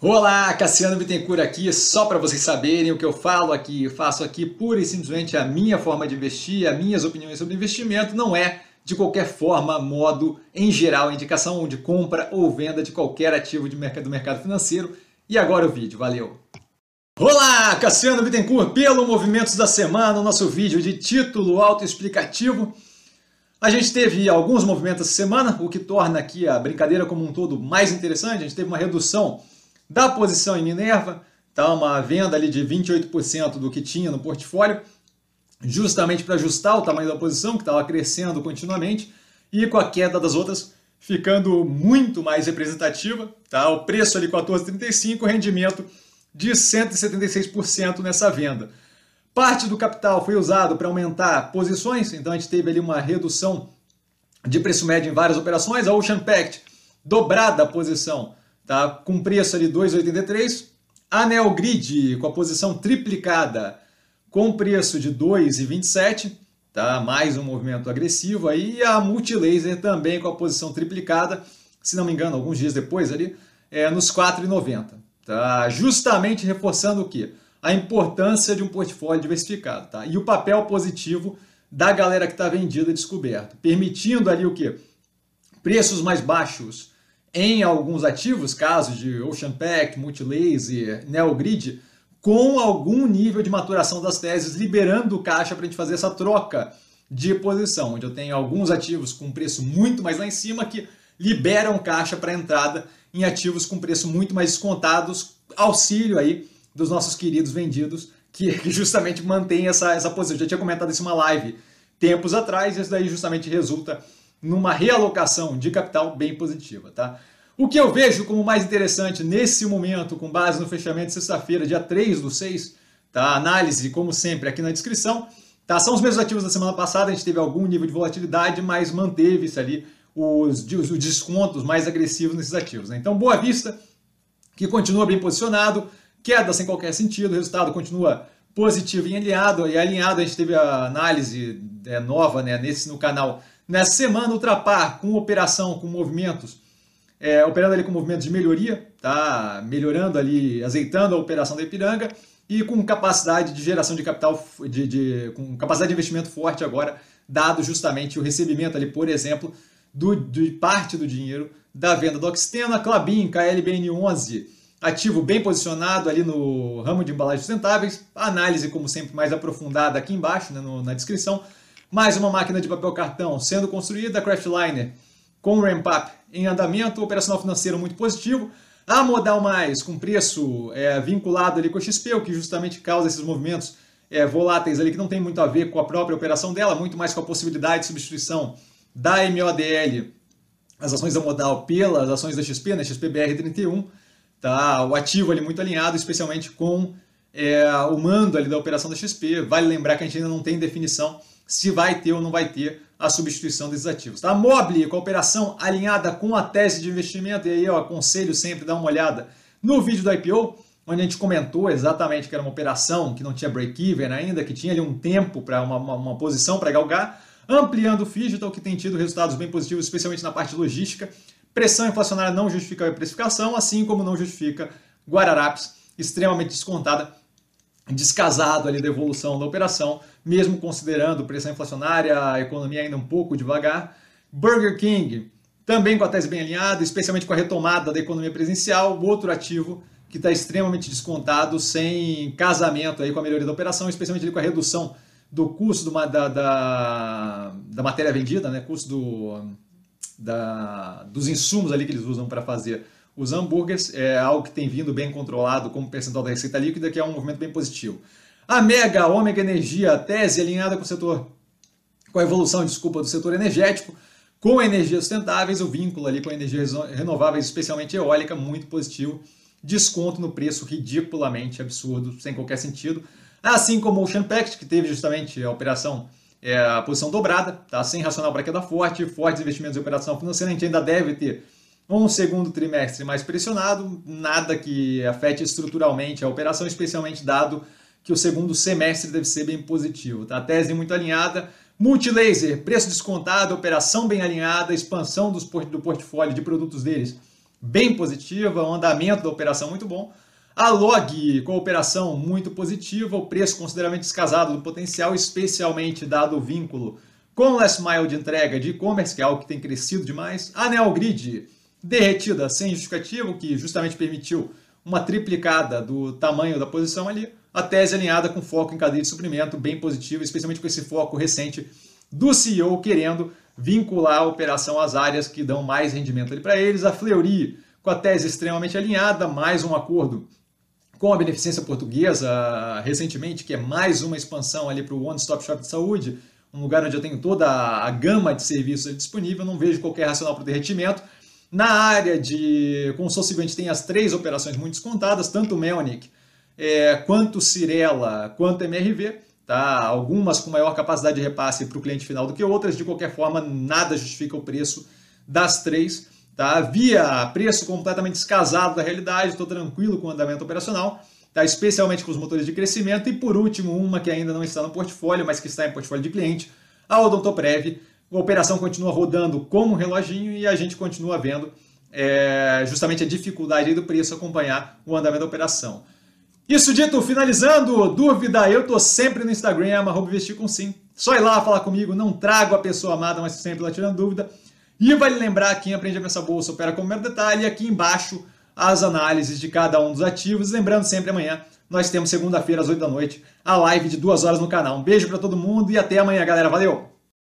Olá, Cassiano Bittencourt aqui, só para vocês saberem o que eu falo aqui, eu faço aqui pura e simplesmente a minha forma de investir, as minhas opiniões sobre investimento, não é de qualquer forma, modo, em geral, indicação de compra ou venda de qualquer ativo de mercado, do mercado financeiro. E agora o vídeo, valeu! Olá, Cassiano Bittencourt, pelo Movimentos da Semana, o nosso vídeo de título autoexplicativo. A gente teve alguns movimentos essa semana, o que torna aqui a brincadeira como um todo mais interessante. A gente teve uma redução da posição em Minerva, tá? uma venda ali de 28% do que tinha no portfólio, justamente para ajustar o tamanho da posição, que estava crescendo continuamente, e com a queda das outras ficando muito mais representativa. Tá? O preço ali 14,35, rendimento de 176% nessa venda. Parte do capital foi usado para aumentar posições, então a gente teve ali uma redução de preço médio em várias operações. A Ocean Pact dobrada a posição tá? com preço ali 2,83. A Neogrid com a posição triplicada com preço de 2,27, tá? mais um movimento agressivo aí. E a Multilaser também com a posição triplicada, se não me engano, alguns dias depois ali, é, nos 4,90. Tá? Justamente reforçando o quê? A importância de um portfólio diversificado. Tá? E o papel positivo da galera que está vendida descoberto, permitindo ali o quê? Preços mais baixos em alguns ativos, casos de Ocean Pack, Multilaser, Neogrid, com algum nível de maturação das teses, liberando caixa para a gente fazer essa troca de posição, onde eu tenho alguns ativos com preço muito mais lá em cima que liberam caixa para entrada em ativos com preço muito mais descontados, auxílio aí dos nossos queridos vendidos, que justamente mantém essa, essa posição. Eu já tinha comentado isso em uma live tempos atrás, e isso daí justamente resulta numa realocação de capital bem positiva. Tá? O que eu vejo como mais interessante nesse momento, com base no fechamento de sexta-feira, dia 3 do 6, tá? análise, como sempre, aqui na descrição, tá? são os mesmos ativos da semana passada, a gente teve algum nível de volatilidade, mas manteve-se ali os, os, descontos mais agressivos nesses ativos. Né? Então, Boa Vista, que continua bem posicionado, queda sem qualquer sentido, o resultado continua positivo e alinhado, e alinhado a gente teve a análise é, nova né, nesse, no canal Nessa semana, Ultrapar, com operação, com movimentos, é, operando ali com movimentos de melhoria, tá? melhorando ali, azeitando a operação da Ipiranga e com capacidade de geração de capital, de, de, com capacidade de investimento forte agora, dado justamente o recebimento ali, por exemplo, do, de parte do dinheiro da venda do Oxtena, Clabin, KLBN11, ativo bem posicionado ali no ramo de embalagens sustentáveis, análise como sempre mais aprofundada aqui embaixo, né, no, na descrição, mais uma máquina de papel cartão sendo construída, Craftliner com ramp-up em andamento, operacional financeiro muito positivo. A Modal Mais com preço é, vinculado ali com a XP, o que justamente causa esses movimentos é, voláteis ali que não tem muito a ver com a própria operação dela, muito mais com a possibilidade de substituição da MODL, as ações da Modal pelas ações da XP, né, XPBR31, tá? o ativo ali muito alinhado, especialmente com é, o mando ali da operação da XP. Vale lembrar que a gente ainda não tem definição se vai ter ou não vai ter a substituição desses ativos. Tá? Mobile, com a operação alinhada com a tese de investimento, e aí eu aconselho sempre dar uma olhada no vídeo do IPO, onde a gente comentou exatamente que era uma operação que não tinha break-even ainda, que tinha ali um tempo para uma, uma, uma, posição para galgar, ampliando o Digital, que tem tido resultados bem positivos, especialmente na parte logística. Pressão inflacionária não justifica a precificação, assim como não justifica Guararapes, extremamente descontada descasado ali da evolução da operação, mesmo considerando pressão inflacionária, a economia ainda um pouco devagar. Burger King, também com a tese bem alinhada, especialmente com a retomada da economia presencial, outro ativo que está extremamente descontado, sem casamento aí com a melhoria da operação, especialmente com a redução do custo do, da, da, da, matéria vendida, né? custo do, da, dos insumos ali que eles usam para fazer os hambúrgueres é algo que tem vindo bem controlado como percentual da receita líquida, que é um movimento bem positivo. A Mega, Ômega Energia, tese alinhada com o setor, com a evolução, desculpa, do setor energético, com energias sustentáveis, o vínculo ali com energias renováveis, especialmente eólica, muito positivo. Desconto no preço ridiculamente absurdo, sem qualquer sentido. Assim como o Ocean Pact, que teve justamente a operação, é, a posição dobrada, tá? sem racional para queda forte, fortes investimentos em operação financeira, a gente ainda deve ter um segundo trimestre mais pressionado, nada que afete estruturalmente a operação, especialmente dado que o segundo semestre deve ser bem positivo. Tá? A tese muito alinhada, multilaser, preço descontado, operação bem alinhada, expansão dos, do portfólio de produtos deles bem positiva, o andamento da operação muito bom. A log com a operação muito positiva, o preço consideravelmente descasado do potencial, especialmente dado o vínculo com o last mile de entrega de e-commerce, que é algo que tem crescido demais. A Neogrid derretida sem justificativo, que justamente permitiu uma triplicada do tamanho da posição ali. A tese alinhada com foco em cadeia de suprimento, bem positivo, especialmente com esse foco recente do CEO querendo vincular a operação às áreas que dão mais rendimento para eles. A Fleury com a tese extremamente alinhada, mais um acordo com a Beneficência Portuguesa recentemente, que é mais uma expansão ali para o One Stop Shop de saúde, um lugar onde eu tenho toda a gama de serviços disponível, não vejo qualquer racional para o derretimento. Na área de consórcio, a gente tem as três operações muito descontadas, tanto Melnick é, quanto Cirela, quanto MRV, tá? algumas com maior capacidade de repasse para o cliente final do que outras, de qualquer forma, nada justifica o preço das três. Tá? Via preço completamente descasado da realidade, estou tranquilo com o andamento operacional, tá? especialmente com os motores de crescimento. E por último, uma que ainda não está no portfólio, mas que está em portfólio de cliente, a Odontoprev. A operação continua rodando como um reloginho e a gente continua vendo é, justamente a dificuldade do preço acompanhar o andamento da operação. Isso dito, finalizando, dúvida, eu tô sempre no Instagram, arroba com sim. Só ir lá falar comigo, não trago a pessoa amada, mas sempre lá tirando dúvida. E vale lembrar, quem aprende a pensar bolsa opera com o detalhe, aqui embaixo as análises de cada um dos ativos. Lembrando sempre amanhã, nós temos segunda-feira às 8 da noite, a live de duas horas no canal. Um beijo para todo mundo e até amanhã, galera. Valeu!